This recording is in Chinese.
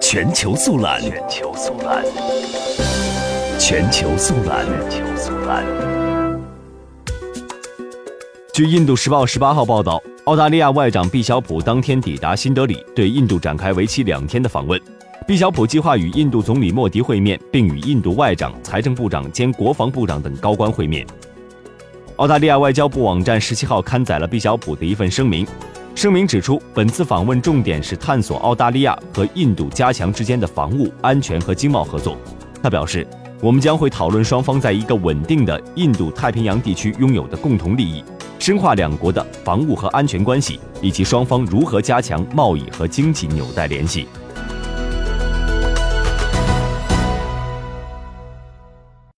全球速览，全球速览，全球速览，全球速览。据《印度时报》十八号报道，澳大利亚外长毕晓普当天抵达新德里，对印度展开为期两天的访问。毕晓普计划与印度总理莫迪会面，并与印度外长、财政部长兼国防部长等高官会面。澳大利亚外交部网站十七号刊载了毕晓普的一份声明。声明指出，本次访问重点是探索澳大利亚和印度加强之间的防务、安全和经贸合作。他表示，我们将会讨论双方在一个稳定的印度太平洋地区拥有的共同利益，深化两国的防务和安全关系，以及双方如何加强贸易和经济纽带联系。